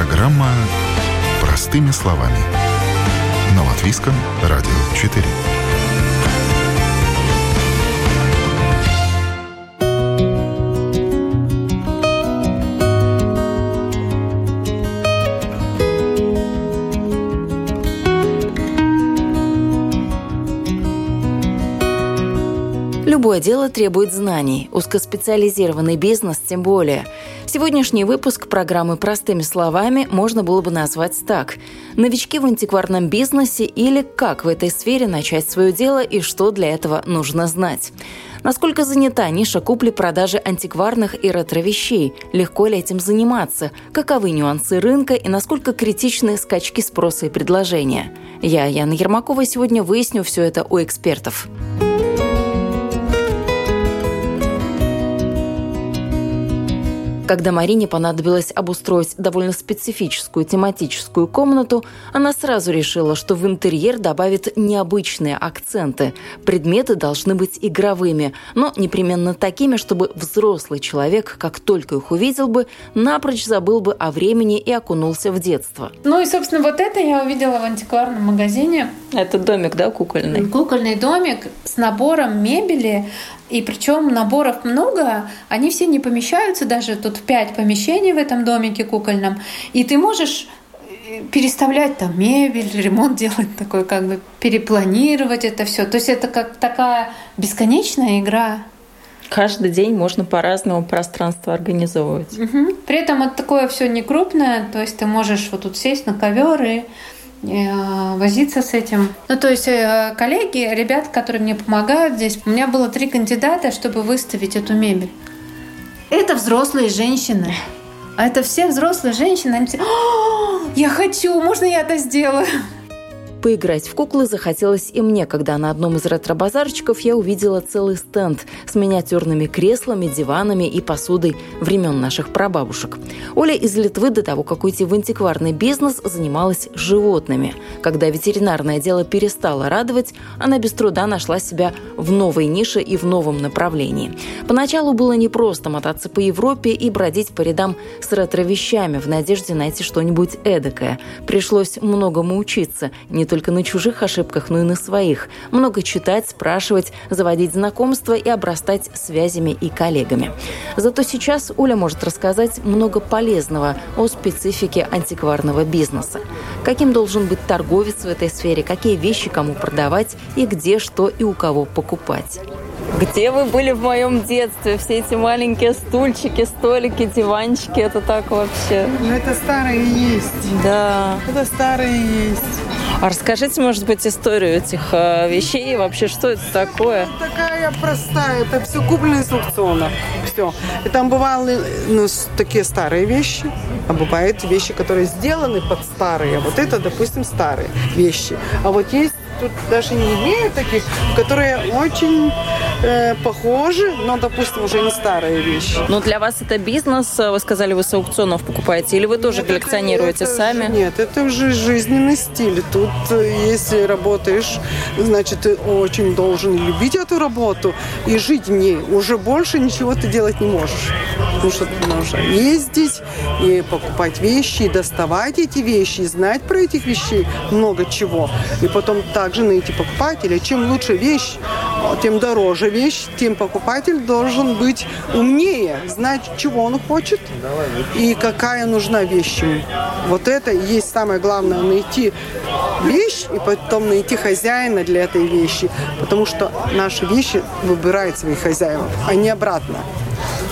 Программа «Простыми словами». На Латвийском радио 4. Любое дело требует знаний, узкоспециализированный бизнес тем более. Сегодняшний выпуск программы «Простыми словами» можно было бы назвать так. Новички в антикварном бизнесе или как в этой сфере начать свое дело и что для этого нужно знать. Насколько занята ниша купли-продажи антикварных и ретро-вещей? Легко ли этим заниматься? Каковы нюансы рынка и насколько критичны скачки спроса и предложения? Я, Яна Ермакова, сегодня выясню все это у экспертов. Когда Марине понадобилось обустроить довольно специфическую тематическую комнату, она сразу решила, что в интерьер добавит необычные акценты. Предметы должны быть игровыми, но непременно такими, чтобы взрослый человек, как только их увидел бы, напрочь забыл бы о времени и окунулся в детство. Ну и, собственно, вот это я увидела в антикварном магазине. Это домик, да, кукольный? Кукольный домик с набором мебели и причем наборов много, они все не помещаются, даже тут пять помещений в этом домике кукольном. И ты можешь э, переставлять там мебель, ремонт делать такой, как бы перепланировать это все. То есть это как такая бесконечная игра. Каждый день можно по-разному пространство организовывать. Угу. При этом это такое все не крупное, то есть ты можешь вот тут сесть на ковер и возиться с этим. Ну, то есть э, коллеги, ребят, которые мне помогают здесь, у меня было три кандидата, чтобы выставить эту мебель. Это взрослые женщины. А это все взрослые женщины. Они все, я хочу, можно я это сделаю? Поиграть в куклы захотелось и мне, когда на одном из ретро-базарчиков я увидела целый стенд с миниатюрными креслами, диванами и посудой времен наших прабабушек. Оля из Литвы до того, как уйти в антикварный бизнес, занималась животными. Когда ветеринарное дело перестало радовать, она без труда нашла себя в новой нише и в новом направлении. Поначалу было непросто мотаться по Европе и бродить по рядам с ретро-вещами в надежде найти что-нибудь эдакое. Пришлось многому учиться, не только на чужих ошибках, но и на своих. Много читать, спрашивать, заводить знакомства и обрастать связями и коллегами. Зато сейчас Оля может рассказать много полезного о специфике антикварного бизнеса. Каким должен быть торговец в этой сфере, какие вещи кому продавать и где, что и у кого покупать. Где вы были в моем детстве? Все эти маленькие стульчики, столики, диванчики, это так вообще. Ну, это старые есть. Да. Это старые есть. А расскажите, может быть, историю этих э, вещей, вообще, что это такое? Ну, такая простая, это все куплено из аукциона. Все. И там бывали ну, такие старые вещи, а бывают вещи, которые сделаны под старые. Вот это, допустим, старые вещи. А вот есть тут даже не имеют таких, которые очень э, похожи, но, допустим, уже не старые вещи. Но для вас это бизнес, вы сказали, вы с аукционов покупаете, или вы тоже нет, коллекционируете это, сами? Нет, это уже жизненный стиль. Тут, э, если работаешь, значит, ты очень должен любить эту работу и жить в ней. Уже больше ничего ты делать не можешь. Потому что ты нужно ездить и покупать вещи, и доставать эти вещи, и знать про этих вещей много чего. И потом также найти покупателя. Чем лучше вещь, тем дороже вещь, тем покупатель должен быть умнее, знать, чего он хочет и какая нужна вещь ему. Вот это и есть самое главное, найти вещь и потом найти хозяина для этой вещи, потому что наши вещи выбирают своих хозяев, а не обратно.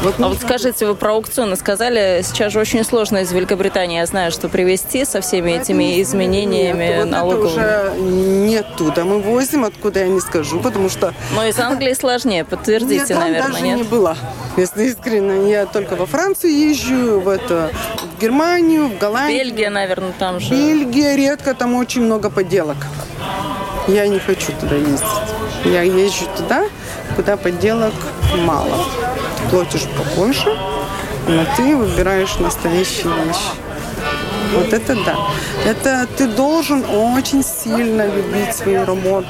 Вот а вот скажите, вы про аукционы сказали, сейчас же очень сложно из Великобритании, я знаю, что привезти со всеми этими изменениями нет, вот налоговыми. Это уже не туда мы возим, откуда я не скажу, потому что... Но из Англии сложнее, подтвердите, я там наверное, даже нет? не была, если искренне. Я только во Францию езжу, в, это, в Германию, в Голландию. Бельгия, наверное, там же. Бельгия редко, там очень много подделок. Я не хочу туда ездить. Я езжу туда, куда подделок мало платишь побольше, но ты выбираешь настоящие вещи. Вот это да. Это ты должен очень сильно любить свою работу.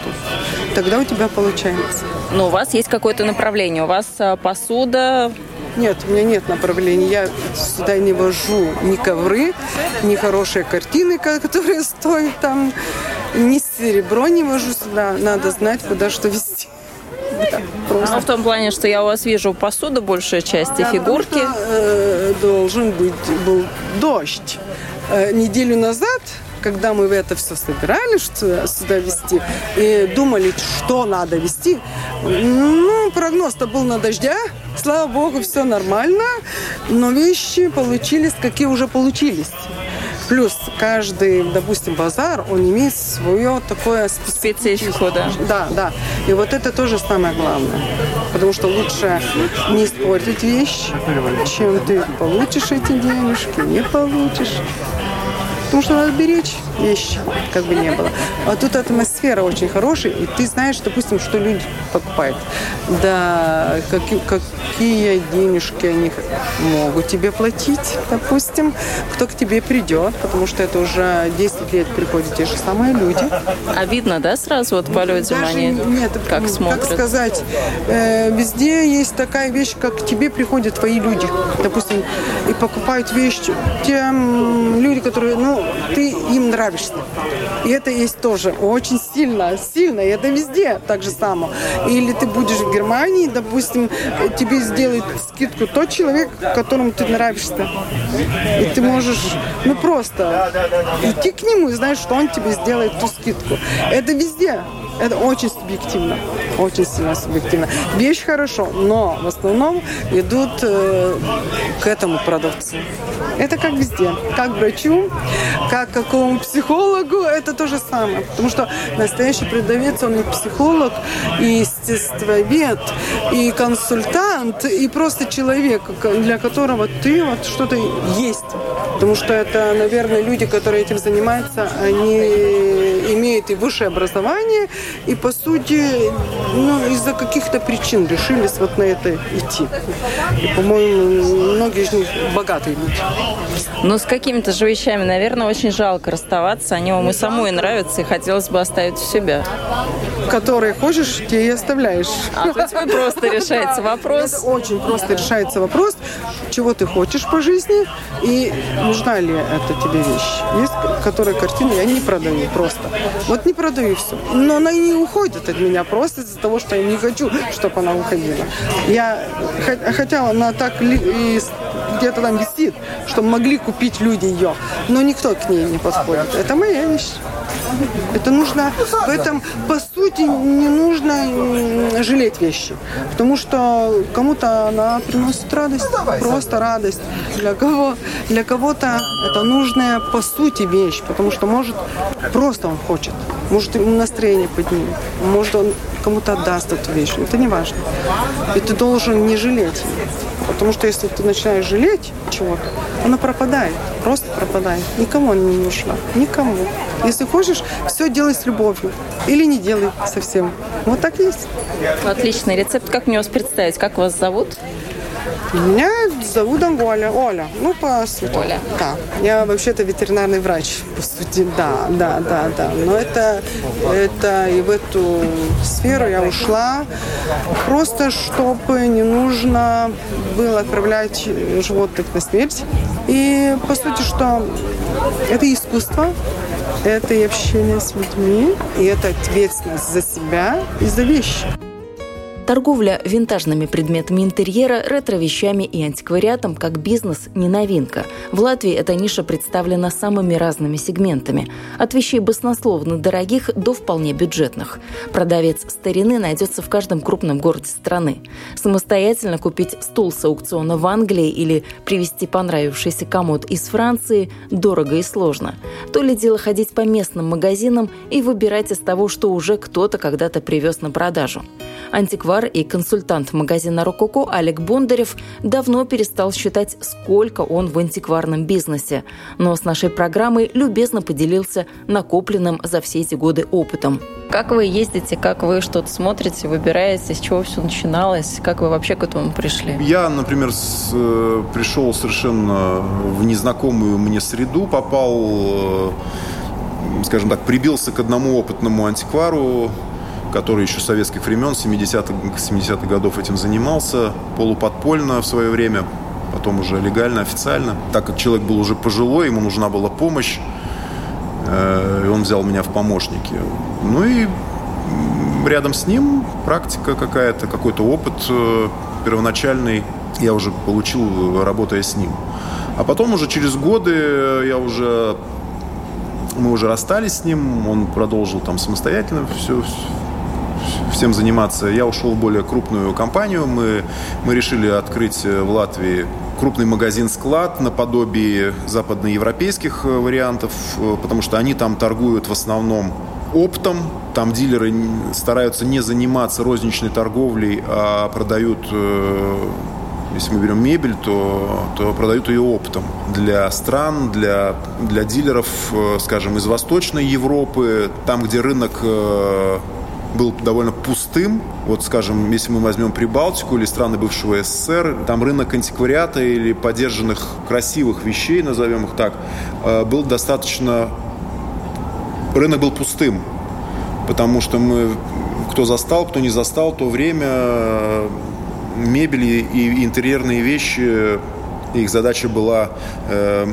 Тогда у тебя получается. Но у вас есть какое-то направление. У вас а, посуда, нет, у меня нет направления. Я сюда не вожу ни ковры, ни хорошие картины, которые стоят там, ни серебро не вожу сюда. Надо знать, куда что вести. Да, просто. Ну, в том плане, что я у вас вижу посуду, большая часть, и фигурки. Что, э, должен быть был дождь. Э, неделю назад когда мы это все собирали, что сюда вести, и думали, что надо вести, ну, прогноз-то был на дождя, слава богу, все нормально, но вещи получились, какие уже получились. Плюс каждый, допустим, базар, он имеет свое такое специфику, да. Да, да. И вот это тоже самое главное. Потому что лучше не испортить вещь, чем ты получишь эти денежки, не получишь. Потому что надо беречь вещи, как бы не было. А тут атмосфера очень хорошая, и ты знаешь, допустим, что люди покупают. Да, какие, какие денежки они могут тебе платить, допустим, кто к тебе придет, потому что это уже 10 лет приходят те же самые люди. А видно, да, сразу вот по людям Даже они нет, как смотрят? Как сказать, э, везде есть такая вещь, как к тебе приходят твои люди, допустим, и покупают вещи. Те люди, которые, ну, ты им нравишься. И это есть тоже очень сильно, сильно, и это везде так же само. Или ты будешь в Германии, допустим, тебе сделает скидку тот человек, которому ты нравишься. И ты можешь, ну просто идти к нему и знаешь, что он тебе сделает ту скидку. Это везде. Это очень субъективно. Очень сильно субъективно. Вещь хорошо, но в основном идут э, к этому продавцу. Это как везде. Как врачу, как какому психологу, это то же самое. Потому что настоящий продавец, он и психолог, и естествовед, и консультант, и просто человек, для которого ты вот что-то есть. Потому что это, наверное, люди, которые этим занимаются, они имеют и высшее образование, и, по сути, ну, из-за каких-то причин решились вот на это идти. И, по-моему, многие из них богатые люди. Но с какими-то же вещами, наверное, очень жалко расставаться. Они вам и самой нравятся, и хотелось бы оставить у себя. Которые хочешь, те и оставляешь. А то есть вы просто решаете вопрос? Это очень просто решается вопрос, чего ты хочешь по жизни, и нужна ли это тебе вещь. Есть, которые картины я не продаю просто. Вот не продаю все. Но она и не уходит от меня просто из-за того, что я не хочу, чтобы она уходила. Я хотела, она так где-то там висит, чтобы могли купить люди ее. Но никто к ней не подходит. Это моя вещь. Это нужно, в этом, по сути, не нужно жалеть вещи. Потому что кому-то она приносит радость, просто радость. Для кого для кого-то это нужная, по сути, вещь. Потому что, может, просто он хочет. Может, ему настроение поднимет. Может, он кому-то отдаст эту вещь. Это не важно. И ты должен не жалеть. Потому что если ты начинаешь жалеть чего-то, она пропадает, просто пропадает. Никому она не нужна, никому. Если хочешь, все делай с любовью. Или не делай совсем. Вот так есть. Отличный рецепт. Как мне вас представить? Как вас зовут? Меня зовут Оля. Оля. Ну, по сути. Оля. Да. Я вообще-то ветеринарный врач, по сути. Да, да, да, да. Но это, это и в эту сферу я ушла просто, чтобы не нужно было отправлять животных на смерть. И, по сути, что это искусство, это и общение с людьми, и это ответственность за себя и за вещи. Торговля винтажными предметами интерьера, ретро-вещами и антиквариатом как бизнес не новинка. В Латвии эта ниша представлена самыми разными сегментами. От вещей баснословно дорогих до вполне бюджетных. Продавец старины найдется в каждом крупном городе страны. Самостоятельно купить стул с аукциона в Англии или привезти понравившийся комод из Франции дорого и сложно. То ли дело ходить по местным магазинам и выбирать из того, что уже кто-то когда-то привез на продажу. Антиквар и консультант магазина «Рококо» Олег Бондарев давно перестал считать, сколько он в антикварном бизнесе, но с нашей программой любезно поделился накопленным за все эти годы опытом. Как вы ездите, как вы что-то смотрите, выбираете, с чего все начиналось, как вы вообще к этому пришли? Я, например, с, э, пришел совершенно в незнакомую мне среду, попал, э, скажем так, прибился к одному опытному антиквару, который еще советских времен, 70-х 70 годов этим занимался, полуподпольно в свое время, потом уже легально, официально. Так как человек был уже пожилой, ему нужна была помощь, э, и он взял меня в помощники. Ну и рядом с ним практика какая-то, какой-то опыт э, первоначальный я уже получил, работая с ним. А потом уже через годы я уже мы уже расстались с ним, он продолжил там самостоятельно все, всем заниматься. Я ушел в более крупную компанию. Мы, мы решили открыть в Латвии крупный магазин-склад наподобие западноевропейских э, вариантов, э, потому что они там торгуют в основном оптом. Там дилеры стараются не заниматься розничной торговлей, а продают э, если мы берем мебель, то, то продают ее оптом для стран, для, для дилеров, э, скажем, из Восточной Европы, там, где рынок э, был довольно пустым. Вот, скажем, если мы возьмем Прибалтику или страны бывшего СССР, там рынок антиквариата или поддержанных красивых вещей, назовем их так, э, был достаточно... Рынок был пустым, потому что мы, кто застал, кто не застал, то время мебели и интерьерные вещи, их задача была э,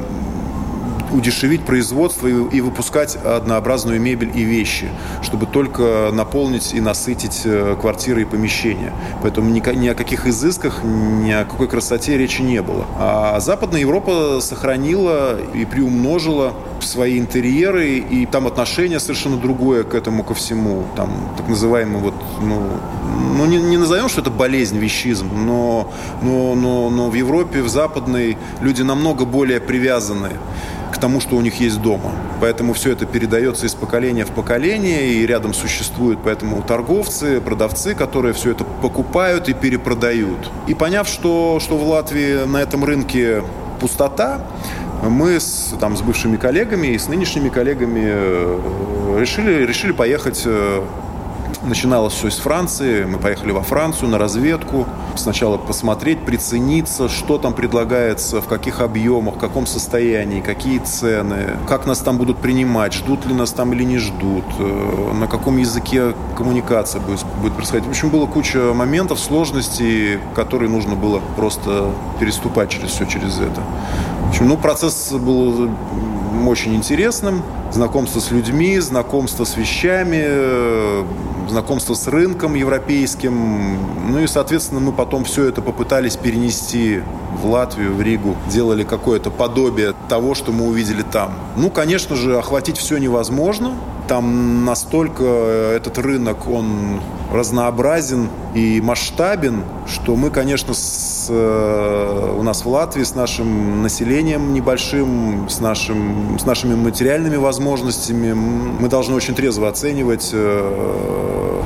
удешевить производство и, выпускать однообразную мебель и вещи, чтобы только наполнить и насытить э, квартиры и помещения. Поэтому ни, ни о каких изысках, ни о какой красоте речи не было. А Западная Европа сохранила и приумножила свои интерьеры, и там отношение совершенно другое к этому ко всему. Там так называемый вот, ну, ну не, не назовем, что это болезнь, вещизм, но, но, но, но в Европе, в западной люди намного более привязаны тому, что у них есть дома. Поэтому все это передается из поколения в поколение, и рядом существуют поэтому торговцы, продавцы, которые все это покупают и перепродают. И поняв, что, что в Латвии на этом рынке пустота, мы с, там, с бывшими коллегами и с нынешними коллегами э, решили, решили поехать э, Начиналось все из Франции. Мы поехали во Францию на разведку. Сначала посмотреть, прицениться, что там предлагается, в каких объемах, в каком состоянии, какие цены, как нас там будут принимать, ждут ли нас там или не ждут, э, на каком языке коммуникация будет, будет происходить. В общем, было куча моментов, сложностей, которые нужно было просто переступать через все через это. В общем, ну, процесс был очень интересным. Знакомство с людьми, знакомство с вещами, знакомство с рынком европейским. Ну и, соответственно, мы потом все это попытались перенести в Латвию, в Ригу. Делали какое-то подобие того, что мы увидели там. Ну, конечно же, охватить все невозможно. Там настолько этот рынок, он разнообразен и масштабен, что мы, конечно, с, э, у нас в Латвии с нашим населением небольшим, с, нашим, с нашими материальными возможностями, мы должны очень трезво оценивать э,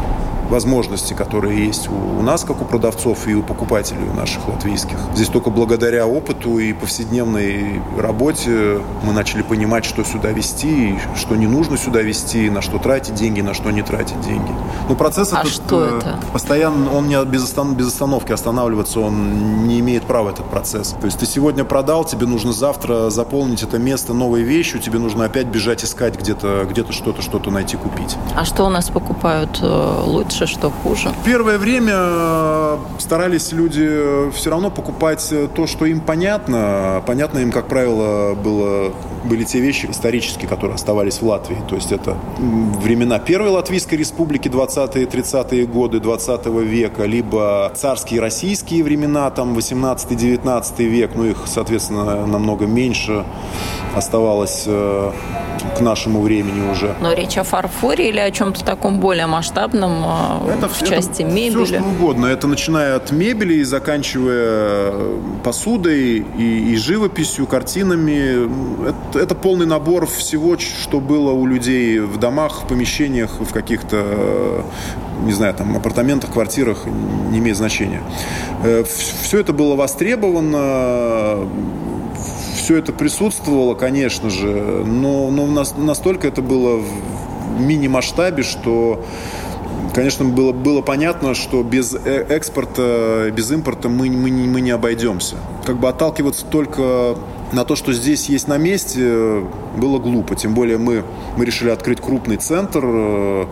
возможности, которые есть у, нас, как у продавцов, и у покупателей у наших латвийских. Здесь только благодаря опыту и повседневной работе мы начали понимать, что сюда вести, что не нужно сюда вести, на что тратить деньги, на что не тратить деньги. Но процесс а этот что э, это? постоянно, он не без, останов, без остановки останавливаться, он не имеет права этот процесс. То есть ты сегодня продал, тебе нужно завтра заполнить это место новой вещью, тебе нужно опять бежать искать где-то где что-то, что-то найти, купить. А что у нас покупают э, лучше? Лучше, что хуже? Первое время э, старались люди э, все равно покупать э, то, что им понятно. Понятно им, как правило, было, были те вещи исторические, которые оставались в Латвии. То есть это времена Первой Латвийской Республики, 20-е, 30-е годы 20 века, либо царские российские времена, там 18-19 век, ну их, соответственно, намного меньше оставалось к нашему времени уже. Но речь о фарфоре или о чем-то таком более масштабном это, в части это мебели? Все, что угодно. Это начиная от мебели и заканчивая посудой и, и живописью, картинами. Это, это полный набор всего, что было у людей в домах, в помещениях, в каких-то не знаю, там, апартаментах, квартирах, не имеет значения. Э, все это было востребовано, все это присутствовало, конечно же, но, но настолько это было в мини-масштабе, что Конечно, было, было понятно, что без э, экспорта, без импорта мы, мы, мы не обойдемся. Как бы отталкиваться только на то, что здесь есть на месте, было глупо. Тем более мы, мы решили открыть крупный центр,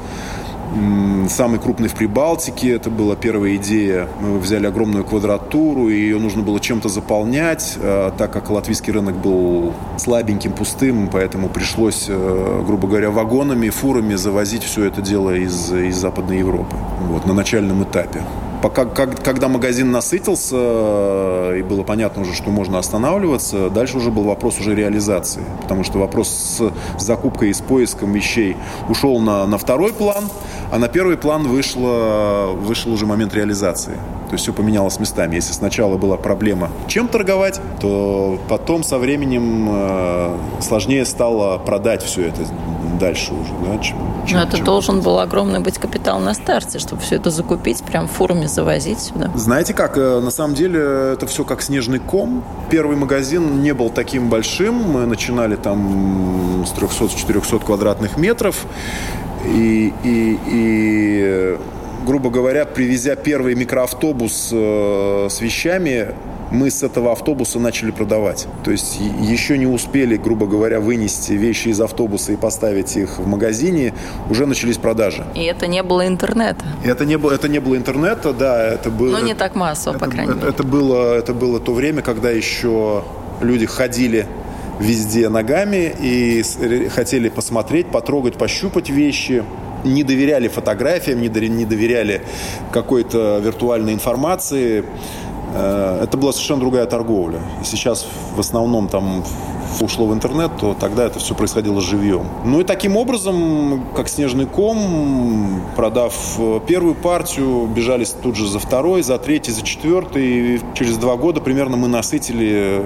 самый крупный в Прибалтике. Это была первая идея. Мы взяли огромную квадратуру, и ее нужно было чем-то заполнять, а, так как латвийский рынок был слабеньким, пустым, поэтому пришлось, э, грубо говоря, вагонами, фурами завозить все это дело из, из Западной Европы вот, на начальном этапе. Пока, как, когда магазин насытился э, и было понятно уже, что можно останавливаться, дальше уже был вопрос уже реализации. Потому что вопрос с закупкой и с поиском вещей ушел на, на второй план, а на первый план вышло, вышел уже момент реализации. То есть все поменялось местами. Если сначала была проблема чем торговать, то потом со временем э, сложнее стало продать все это дальше уже. Да, чем, чем, Но это чем должен был огромный быть капитал на старте, чтобы все это закупить, прям фурами завозить сюда. Знаете как, э, на самом деле это все как снежный ком. Первый магазин не был таким большим. Мы начинали там с 300-400 квадратных метров. И, и, и грубо говоря, привезя первый микроавтобус э, с вещами, мы с этого автобуса начали продавать. То есть еще не успели, грубо говоря, вынести вещи из автобуса и поставить их в магазине, уже начались продажи. И это не было интернета? И это не было, это не было интернета, да, это было... Ну, не так массово, это, по крайней это, мере. Это было, это было то время, когда еще люди ходили везде ногами и хотели посмотреть, потрогать, пощупать вещи не доверяли фотографиям, не доверяли какой-то виртуальной информации. Э, это была совершенно другая торговля. И сейчас в основном там ушло в интернет, то тогда это все происходило живьем. Ну и таким образом, как снежный ком, продав э, первую партию, бежались тут же за второй, за третий, за четвертый. И через два года примерно мы насытили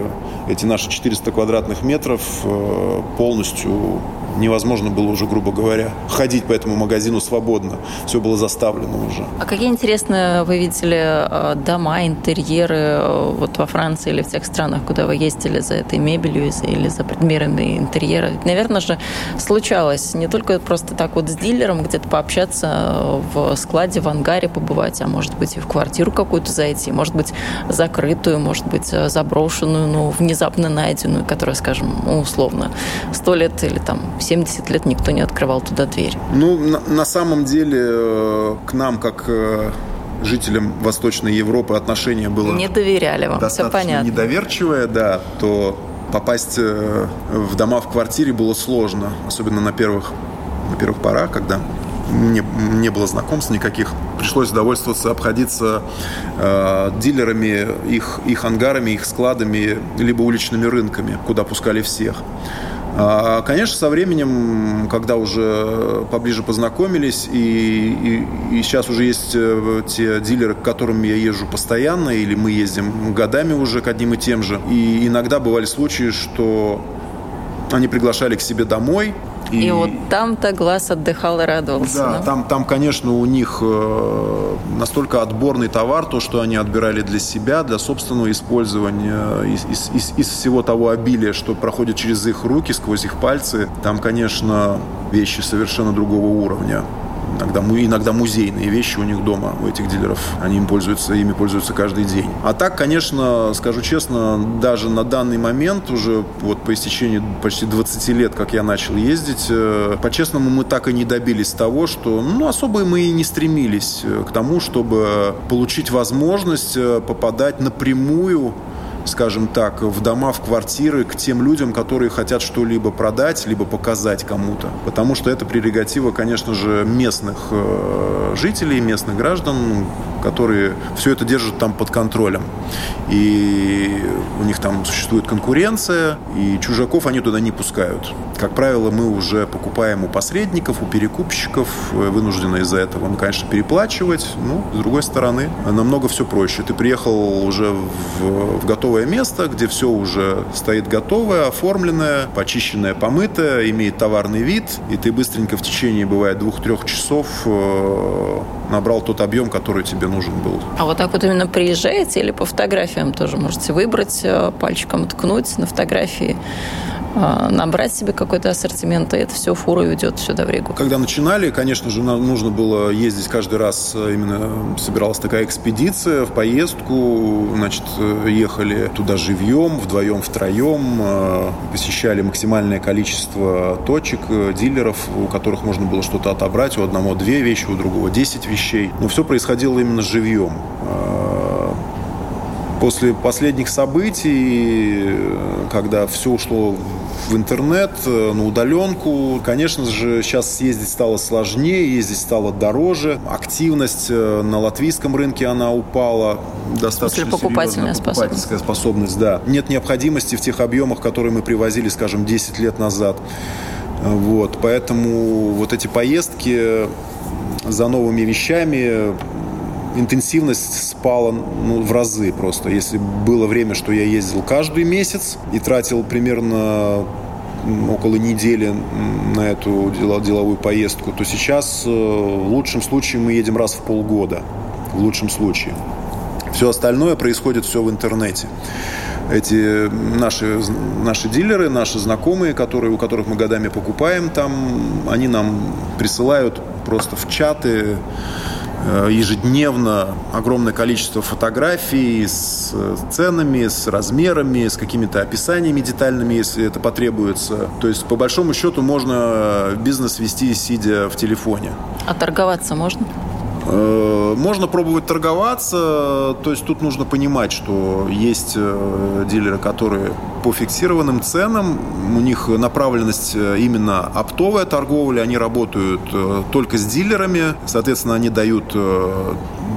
эти наши 400 квадратных метров э, полностью невозможно было уже, грубо говоря, ходить по этому магазину свободно. Все было заставлено уже. А какие интересные вы видели э, дома, интерьеры э, вот во Франции или в тех странах, куда вы ездили за этой мебелью или за предметами интерьера? Наверное же, случалось не только просто так вот с дилером где-то пообщаться в складе, в ангаре побывать, а может быть и в квартиру какую-то зайти, может быть закрытую, может быть э, заброшенную, но внезапно найденную, которая, скажем, условно, сто лет или там 70 лет никто не открывал туда дверь. Ну, на, на самом деле, э, к нам, как э, жителям Восточной Европы, отношение было... Не доверяли вам, все понятно. недоверчивое, да, то попасть э, в дома в квартире было сложно, особенно на первых, на первых порах, когда не, не было знакомств никаких. Пришлось удовольствоваться, обходиться э, дилерами, их, их ангарами, их складами, либо уличными рынками, куда пускали всех. А, конечно, со временем, когда уже поближе познакомились, и, и, и сейчас уже есть э, те дилеры, к которым я езжу постоянно, или мы ездим годами уже к одним и тем же. И иногда бывали случаи, что они приглашали к себе домой, и, и вот там-то глаз отдыхал и радовался. Да, да? Там, там, конечно, у них э, настолько отборный товар, то, что они отбирали для себя, для собственного использования, из, из, из, из всего того обилия, что проходит через их руки, сквозь их пальцы. Там, конечно, вещи совершенно другого уровня иногда, иногда музейные вещи у них дома, у этих дилеров. Они им пользуются, ими пользуются каждый день. А так, конечно, скажу честно, даже на данный момент, уже вот по истечении почти 20 лет, как я начал ездить, э, по-честному, мы так и не добились того, что, ну, особо мы и не стремились э, к тому, чтобы получить возможность э, попадать напрямую скажем так, в дома, в квартиры к тем людям, которые хотят что-либо продать, либо показать кому-то. Потому что это прерогатива, конечно же, местных э, жителей, местных граждан, которые все это держат там под контролем. И у них там существует конкуренция, и чужаков они туда не пускают. Как правило, мы уже покупаем у посредников, у перекупщиков, э, вынуждены из-за этого, ну, конечно, переплачивать. Ну, с другой стороны, намного все проще. Ты приехал уже в, в готовое место, где все уже стоит готовое, оформленное, почищенное, помытое, имеет товарный вид, и ты быстренько в течение, бывает, двух-трех часов э, набрал тот объем, который тебе нужен был. А вот так вот именно приезжаете или по фотографиям тоже можете выбрать, э, пальчиком ткнуть на фотографии набрать себе какой-то ассортимент, и это все фурой уйдет сюда в Ригу? Когда начинали, конечно же, нам нужно было ездить каждый раз, э, именно собиралась такая экспедиция в поездку, значит, э, ехали туда живьем, вдвоем, втроем, э, посещали максимальное количество точек, дилеров, у которых можно было что-то отобрать, у одного две вещи, у другого десять вещей. Но все происходило именно живьем после последних событий, когда все ушло в интернет, э, на удаленку. Конечно же, сейчас съездить стало сложнее, ездить стало дороже. Активность э, на латвийском рынке, она упала достаточно Если покупательная серьезно. Покупательская способность. способность, да. Нет необходимости в тех объемах, которые мы привозили, скажем, 10 лет назад. Вот, поэтому вот эти поездки за новыми вещами интенсивность спала ну, в разы просто. Если было время, что я ездил каждый месяц и тратил примерно около недели на эту деловую поездку, то сейчас э, в лучшем случае мы едем раз в полгода. В лучшем случае. Все остальное происходит все в интернете. Эти наши, наши дилеры, наши знакомые, которые, у которых мы годами покупаем там, они нам присылают просто в чаты ежедневно огромное количество фотографий с ценами, с размерами, с какими-то описаниями детальными, если это потребуется. То есть, по большому счету, можно бизнес вести, сидя в телефоне. А торговаться можно? Э, можно пробовать торговаться, то есть тут нужно понимать, что есть э, дилеры, которые по фиксированным ценам, у них направленность э, именно оптовая торговля, они работают только с дилерами, соответственно, они дают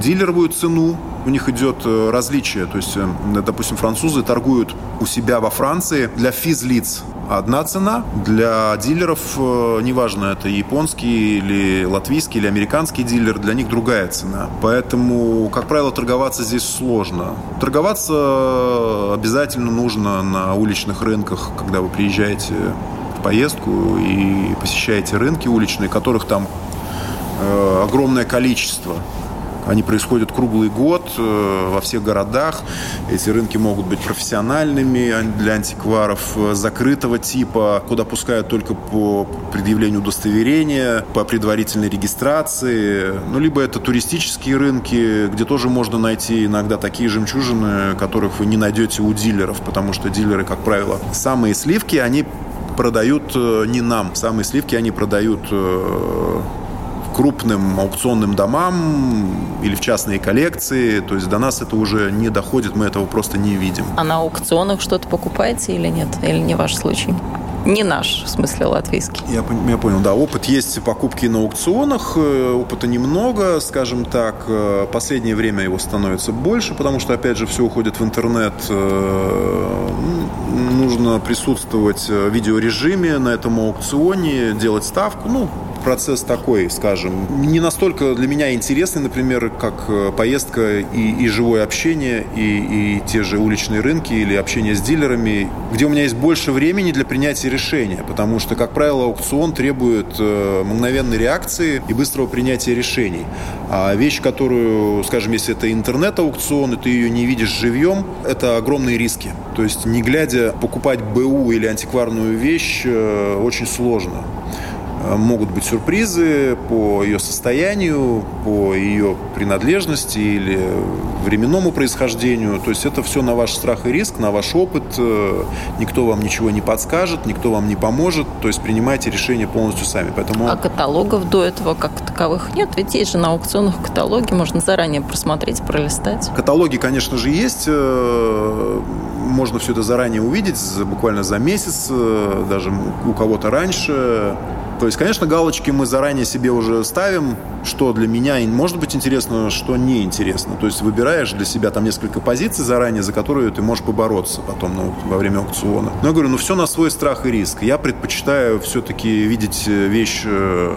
дилеровую цену, у них идет различие. То есть, допустим, французы торгуют у себя во Франции для физлиц одна цена. Для дилеров, э, неважно, это японский или латвийский или американский дилер, для них другая цена. Поэтому, как правило, торговаться здесь сложно. Торговаться обязательно нужно на уличных рынках, когда вы приезжаете в поездку и посещаете рынки уличные, которых там э, огромное количество. Они происходят круглый год э, во всех городах. Эти рынки могут быть профессиональными для антикваров, э, закрытого типа, куда пускают только по предъявлению удостоверения, по предварительной регистрации. Ну, либо это туристические рынки, где тоже можно найти иногда такие жемчужины, которых вы не найдете у дилеров, потому что дилеры, как правило, самые сливки, они продают э, не нам. Самые сливки они продают крупным аукционным домам или в частные коллекции. То есть до нас это уже не доходит, мы этого просто не видим. А на аукционах что-то покупаете или нет? Или не ваш случай? Не наш, в смысле латвийский. Я, я понял, да. Опыт есть покупки на аукционах. Э, опыта немного, скажем так. Э, последнее время его становится больше, потому что, опять же, все уходит в интернет. Э, нужно присутствовать в видеорежиме на этом аукционе, делать ставку. Ну, процесс такой, скажем, не настолько для меня интересный, например, как э, поездка и, и живое общение, и, и те же уличные рынки или общение с дилерами, где у меня есть больше времени для принятия решения, потому что, как правило, аукцион требует э, мгновенной реакции и быстрого принятия решений. А вещь, которую, скажем, если это интернет-аукцион, и ты ее не видишь живьем, это огромные риски. То есть, не глядя, покупать БУ или антикварную вещь э, очень сложно. Э, могут быть сюрпризы по ее состоянию, по ее принадлежности или временному происхождению. То есть это все на ваш страх и риск, на ваш опыт. Э, никто вам ничего не подскажет, никто вам не поможет. То есть принимайте решение полностью сами. Поэтому... А каталогов до этого как таковых нет? Ведь есть же на аукционах каталоги, можно заранее просмотреть, пролистать. Каталоги, конечно же, есть. Э, можно все это заранее увидеть, буквально за месяц, даже у кого-то раньше. То есть, конечно, галочки мы заранее себе уже ставим, что для меня может быть интересно, что не интересно. То есть выбираешь для себя там несколько позиций заранее, за которые ты можешь побороться потом ну, во время аукциона. Но я говорю, ну все на свой страх и риск. Я предпочитаю все-таки видеть э, вещь э,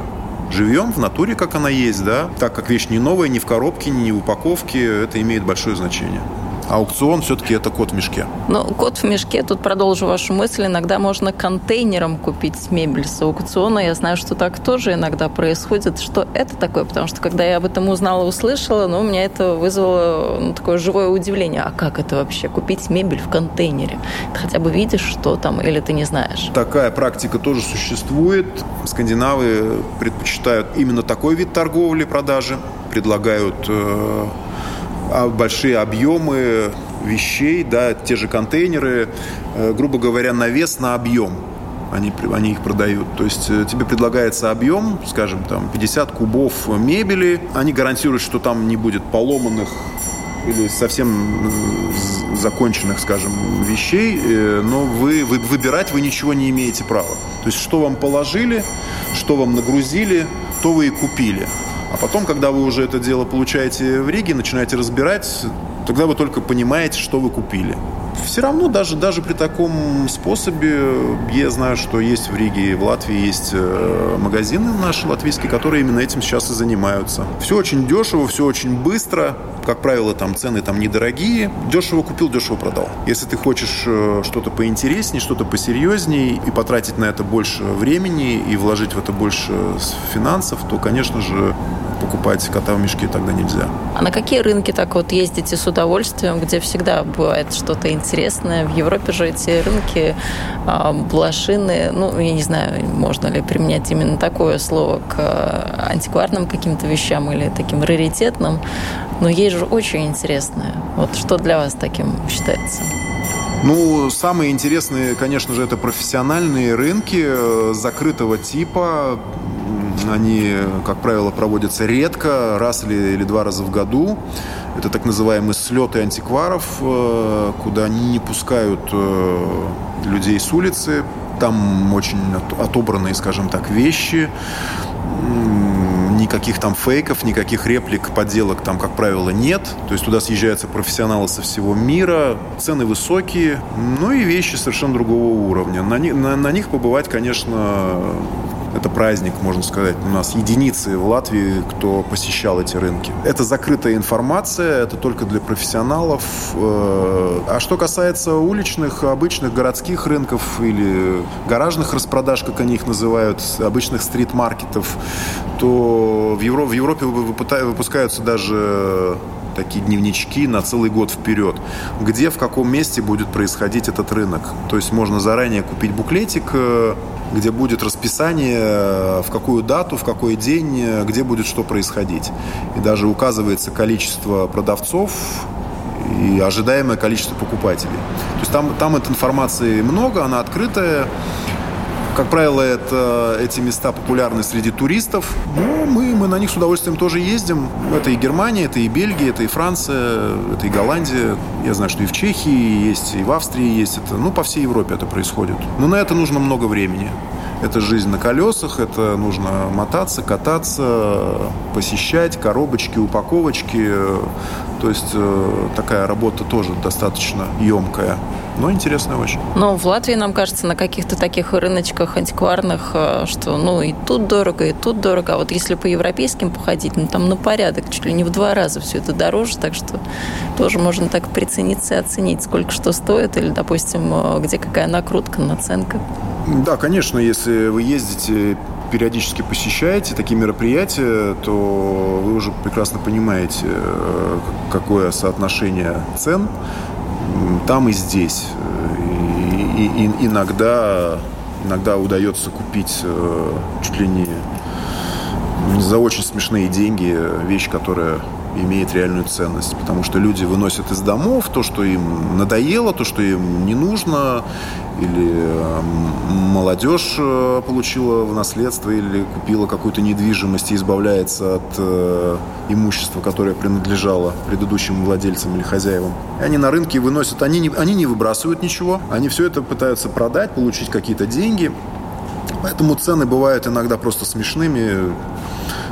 живем в натуре, как она есть, да, так как вещь не новая, ни в коробке, ни в упаковке, это имеет большое значение. Аукцион все-таки это кот в мешке. Ну, кот в мешке, тут продолжу вашу мысль, иногда можно контейнером купить мебель с аукциона. Я знаю, что так тоже иногда происходит. Что это такое? Потому что когда я об этом узнала, услышала, ну, у меня это вызвало ну, такое живое удивление. А как это вообще? Купить мебель в контейнере? Ты хотя бы видишь, что там, или ты не знаешь? Такая практика тоже существует. Скандинавы предпочитают именно такой вид торговли, продажи. Предлагают э, большие объемы вещей, да, те же контейнеры, э, грубо говоря, на вес на объем они, они их продают. То есть э, тебе предлагается объем, скажем, там 50 кубов мебели. Они гарантируют, что там не будет поломанных или совсем законченных, скажем, вещей, э, но вы, вы выбирать вы ничего не имеете права. То есть что вам положили, что вам нагрузили, то вы и купили. А потом, когда вы уже это дело получаете в Риге, начинаете разбирать, тогда вы только понимаете, что вы купили. Все равно даже, даже при таком способе я знаю, что есть в Риге и в Латвии есть э, магазины наши латвийские, которые именно этим сейчас и занимаются. Все очень дешево, все очень быстро. Как правило, там цены там недорогие. Дешево купил, дешево продал. Если ты хочешь э, что-то поинтереснее, что-то посерьезнее и потратить на это больше времени и вложить в это больше финансов, то, конечно же, покупать кота в мешке тогда нельзя. А на какие рынки так вот ездите с удовольствием, где всегда бывает что-то интересное? В Европе же эти рынки, а, блошины, ну, я не знаю, можно ли применять именно такое слово к а, антикварным каким-то вещам или таким раритетным, но есть же очень интересное. Вот что для вас таким считается? Ну, самые интересные, конечно же, это профессиональные рынки э, закрытого типа, они, как правило, проводятся редко, раз или, или два раза в году. Это так называемые слеты антикваров, э, куда они не пускают э, людей с улицы. Там очень отобранные, скажем так, вещи никаких там фейков, никаких реплик, подделок там, как правило, нет. То есть туда съезжаются профессионалы со всего мира, цены высокие, ну и вещи совершенно другого уровня. На, на, на них побывать, конечно, это праздник, можно сказать. У нас единицы в Латвии, кто посещал эти рынки. Это закрытая информация, это только для профессионалов. Э, а что касается уличных, обычных городских рынков или гаражных распродаж, как они их называют, обычных стрит-маркетов, то в, Евро, в Европе выпускаются даже такие дневнички на целый год вперед, где, в каком месте будет происходить этот рынок. То есть можно заранее купить буклетик, э, где будет расписание, э, в какую дату, в какой день, э, где будет что происходить. И даже указывается количество продавцов и ожидаемое количество покупателей. То есть там, там этой информации много, она открытая. Как правило, это, эти места популярны среди туристов. Но мы, мы на них с удовольствием тоже ездим. Это и Германия, это и Бельгия, это и Франция, это и Голландия. Я знаю, что и в Чехии есть, и в Австрии есть это. Ну, по всей Европе это происходит. Но на это нужно много времени. Это жизнь на колесах, это нужно мотаться, кататься, посещать, коробочки, упаковочки. То есть э, такая работа тоже достаточно емкая, но интересная очень. Но в Латвии, нам кажется, на каких-то таких рыночках антикварных, э, что ну и тут дорого, и тут дорого. А вот если по европейским походить, ну там на порядок, чуть ли не в два раза все это дороже, так что тоже можно так прицениться и оценить, сколько что стоит, или, допустим, э, где какая накрутка, наценка. Да, конечно, если вы ездите периодически посещаете такие мероприятия, то вы уже прекрасно понимаете, э, какое соотношение цен там и здесь. И, и, и иногда, иногда удается купить э, чуть ли не за очень смешные деньги вещь, которая имеет реальную ценность. Потому что люди выносят из домов то, что им надоело, то, что им не нужно, или эм, молодежь э, получила в наследство, или купила какую-то недвижимость и избавляется от э, имущества, которое принадлежало предыдущим владельцам или хозяевам. И они на рынке выносят, они не, они не выбрасывают ничего, они все это пытаются продать, получить какие-то деньги. Поэтому цены бывают иногда просто смешными.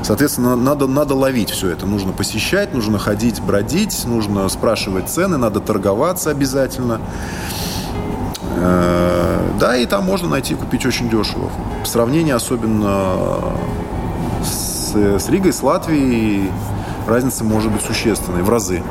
Соответственно, надо, надо ловить все это. Нужно посещать, нужно ходить, бродить, нужно спрашивать цены, надо торговаться обязательно. Э, да, и там можно найти купить очень дешево. В сравнении особенно с, с Ригой, с Латвией разница может быть существенной, в разы.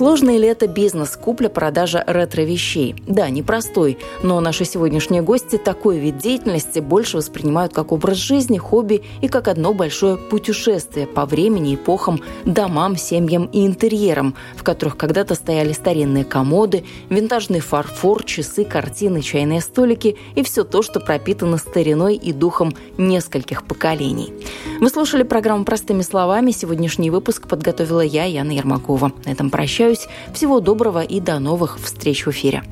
Сложный ли это бизнес, купля-продажа ретро-вещей? Да, непростой, но наши сегодняшние гости такой вид деятельности больше воспринимают как образ жизни, хобби и как одно большое путешествие по времени, эпохам, домам, семьям и интерьерам, в которых когда-то стояли старинные комоды, винтажный фарфор, часы, картины, чайные столики и все то, что пропитано стариной и духом нескольких поколений. Вы слушали программу «Простыми словами». Сегодняшний выпуск подготовила я, Яна Ермакова. На этом прощаюсь. Всего доброго и до новых встреч в эфире.